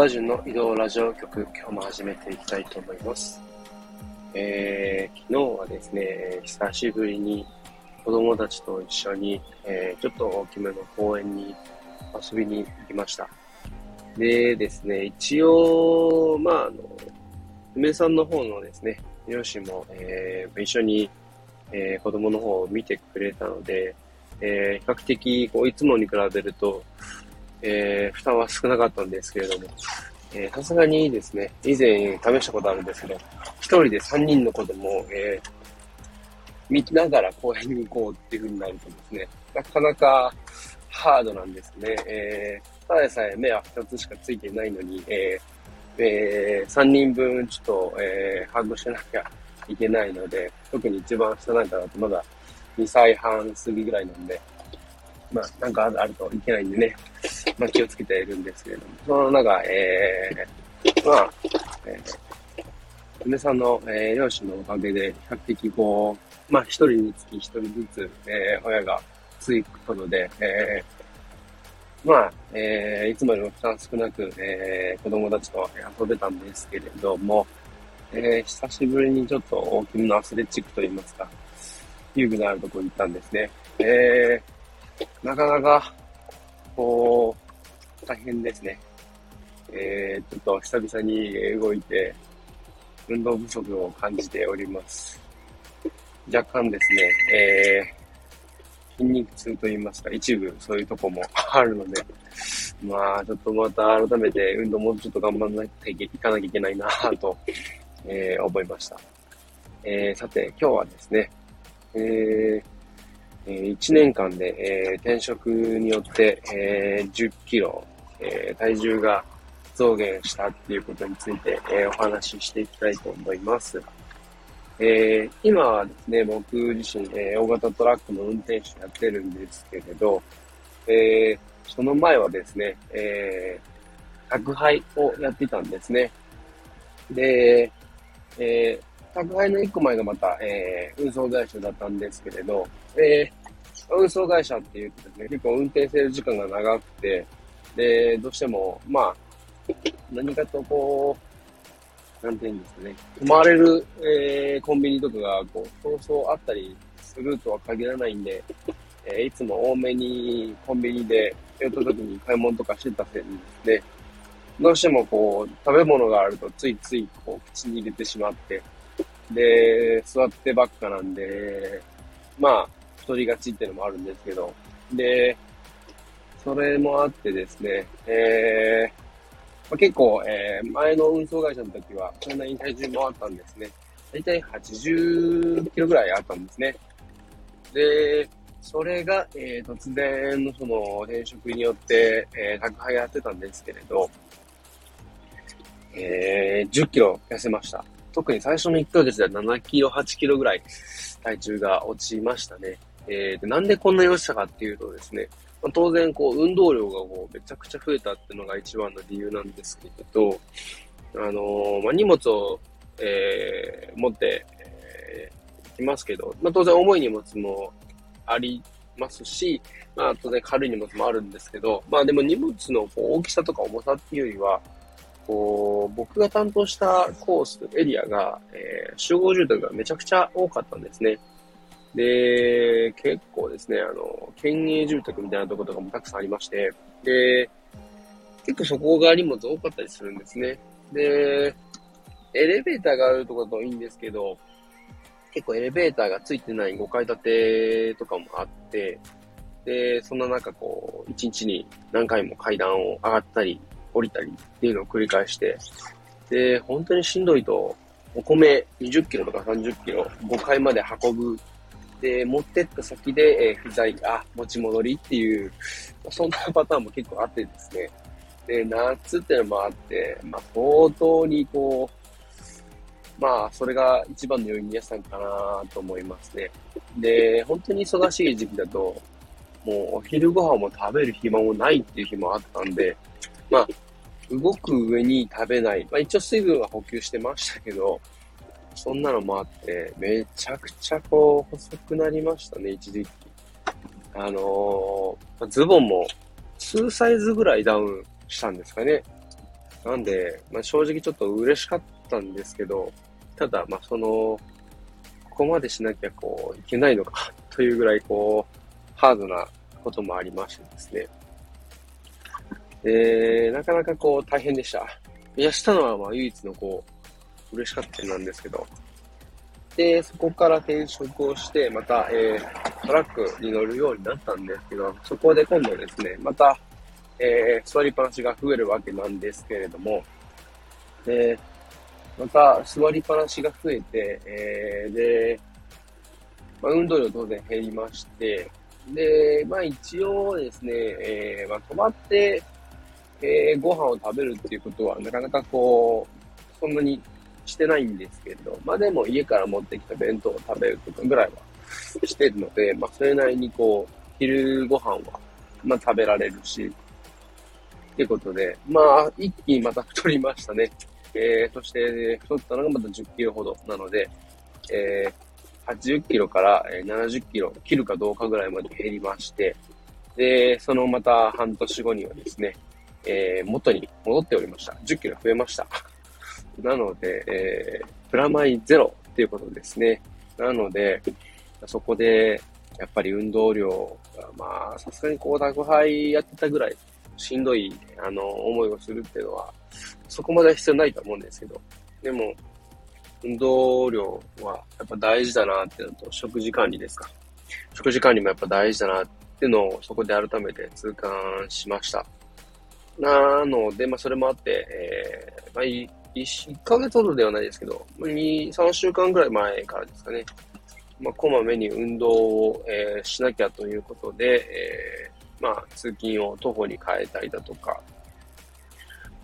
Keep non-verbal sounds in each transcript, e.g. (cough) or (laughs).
和人の移動ラジオ局、今日も始めていきたいと思います。えー、昨日はですね、久しぶりに子供たちと一緒に、えー、ちょっと大きめの公園に遊びに行きました。でですね、一応、まあ、あの、梅さんの方のですね、両親も、えー、一緒に、えー、子供の方を見てくれたので、えー、比較的、こう、いつもに比べると、えー、負担は少なかったんですけれども、えさすがにですね、以前試したことあるんですけど、一人で三人の子供を、えー、見ながら公園に行こうっていう風になるとですね、なかなかハードなんですね。えー、ただでさえ目は二つしかついてないのに、えー、えー、三人分ちょっと、えー、ハグしなきゃいけないので、特に一番下なんかだとまだ2歳半過ぎぐらいなんで、まあ、なんかあるといけないんでね、まあ気をつけているんですけれども、その中、えー、まあ、えー、梅さんの、えー、両親のおかげで、比較的こう、まあ一人につき一人ずつ、えー、親がついくことで、えー、まあ、えー、いつもよりも負担少なく、えー、子供たちと遊べたんですけれども、えー、久しぶりにちょっと大きめのアスレチックといいますか、遊具のあるところに行ったんですね。えー、なかなか、こう、大変ですね。えー、ちょっと久々に動いて、運動不足を感じております。若干ですね、えー、筋肉痛と言いますか、一部そういうとこもあるので、まあ、ちょっとまた改めて運動もうちょっと頑張らなきゃいかなきゃいけないなと、えー、思いました。えー、さて、今日はですね、えー、え、1年間で、えー、転職によって、えー、10キロ、えー、体重が増減したっていうことについて、えー、お話ししていきたいと思います。えー、今はですね、僕自身、えー、大型トラックの運転手やってるんですけれど、えー、その前はですね、えー、宅配をやっていたんですね。で、えー、宅配の1個前がまた、えー、運送会社だったんですけれど、えー、運送会社っていうとですね、結構運転する時間が長くて、で、どうしても、まあ、何かとこう、なんていうんですかね、泊まれる、えー、コンビニとかが、こう、そうそうあったりするとは限らないんで、えー、いつも多めにコンビニで寄った時に買い物とかしてたせいでですね、どうしてもこう、食べ物があるとついついこう、口に入れてしまって、で、座ってばっかなんで、まあ、太りがちっていうのもあるんですけど、で、それもあってですね、えー、まあ、結構、えー、前の運送会社の時は、そんなに体重もあったんですね。だいたい80キロぐらいあったんですね。で、それが、えー、突然のその転職によって、えー、宅配やってたんですけれど、えー、10キロ痩せました。特に最初の1ヶ月では7キロ、8キロぐらい体重が落ちましたね。えー、でなんでこんなに落ちたかっていうとですね、まあ、当然こう運動量がこうめちゃくちゃ増えたっていうのが一番の理由なんですけれど、あのー、まあ、荷物を、えー、持って、えー、行きますけど、まあ、当然重い荷物もありますし、まあ、当然軽い荷物もあるんですけど、まあでも荷物のこう大きさとか重さっていうよりは、こう、僕が担当したコース、エリアが、えー、集合住宅がめちゃくちゃ多かったんですね。で、結構ですね、あの、県営住宅みたいなところとかもたくさんありまして、で、結構そこが荷物多かったりするんですね。で、エレベーターがあるところだといいんですけど、結構エレベーターがついてない5階建てとかもあって、で、そんな中こう、1日に何回も階段を上がったり、降りたりっていうのを繰り返して、で、本当にしんどいと、お米20キロとか30キロ5階まで運ぶ。で、持ってった先で、えー、不在、あ、持ち戻りっていう、そんなパターンも結構あってですね。で、夏っていうのもあって、まあ、相当にこう、まあ、それが一番の要因にやったんかなと思いますね。で、本当に忙しい時期だと、もうお昼ご飯も食べる暇もないっていう日もあったんで、まあ、動く上に食べない。まあ一応水分は補給してましたけど、そんなのもあって、めちゃくちゃこう、細くなりましたね、一時期。あのー、ズボンも数サイズぐらいダウンしたんですかね。なんで、まあ、正直ちょっと嬉しかったんですけど、ただ、まあ、その、ここまでしなきゃこう、いけないのかというぐらい、こう、ハードなこともありましてですね。えー、なかなかこう、大変でした。いや、したのはまあ唯一のこう、嬉しかったなんですけど。で、そこから転職をして、また、えー、トラックに乗るようになったんですけど、そこで今度ですね、また、えー、座りっぱなしが増えるわけなんですけれども、で、また座りっぱなしが増えて、えー、で、まあ、運動量当然減りまして、で、まあ一応ですね、えー、まあ泊まって、えー、ご飯を食べるっていうことはなかなかこう、そんなにしてないんですけど、まあでも家から持ってきた弁当を食べるとかぐらいはしてるので、まあそれなりにこう、昼ご飯は、まあ食べられるし、ってことで、まあ、一気にまた太りましたね。えー、そして、太ったのがまた10キロほどなので、えー、80キロから70キロ切るかどうかぐらいまで減りまして、で、そのまた半年後にはですね、えー、元に戻っておりました。10キロ増えました。なので、えー、プラマイゼロっていうことですね。なので、そこで、やっぱり運動量が、まあ、さすがにこう、宅配やってたぐらいしんどい、あの、思いをするっていうのは、そこまでは必要ないと思うんですけど、でも、運動量はやっぱ大事だなっていうのと、食事管理ですか。食事管理もやっぱ大事だなっていうのをそこで改めて痛感しました。なので、まあそれもあって、えー、まあ1、1ヶ月ほどではないですけど、2、3週間ぐらい前からですかね。まあ、こまめに運動を、えー、しなきゃということで、えまあ、通勤を徒歩に変えたりだとか、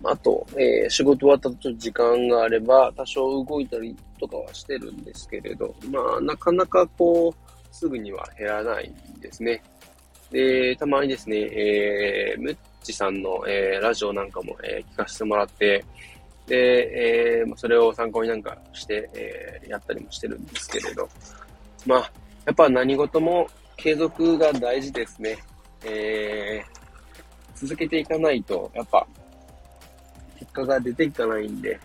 あと、えー、仕事終わったと時間があれば、多少動いたりとかはしてるんですけれど、まあ、なかなかこう、すぐには減らないですね。で、たまにですね、えー、ムッチさんの、えー、ラジオなんかも、えー、聞かせてもらって、で、えー、それを参考になんかして、えー、やったりもしてるんですけれど、まあ、やっぱ何事も継続が大事ですね。えー、続けていかないと、やっぱ、結果が出ていかないんで、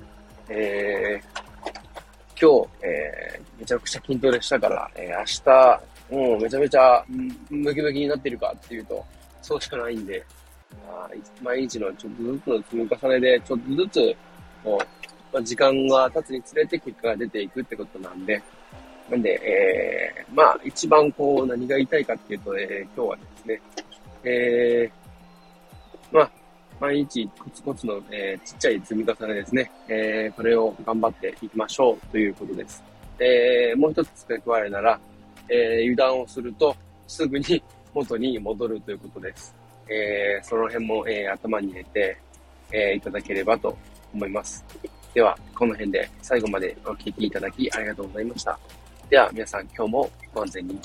えー、今日、えー、めちゃくちゃ筋トレしたから、えー、明日、もうめちゃめちゃムキムキになってるかっていうと、そうじゃないんで、あ毎日のちょっとずつの積み重ねで、ちょっとずつ、こう、まあ、時間が経つにつれて結果が出ていくってことなんで、なんで、えー、まあ、一番こう、何が言いたいかっていうと、えー、今日はですね、えー、まあ、毎日コツコツの、えー、ちっちゃい積み重ねですね。えー、これを頑張っていきましょうということです。えー、もう一つ付け加えるなら、えー、油断をするとすぐに (laughs) 元に戻るということです。えー、その辺も、えー、頭に入れて、えー、いただければと思います。では、この辺で最後までお聴きいただきありがとうございました。では、皆さん今日もご安全に。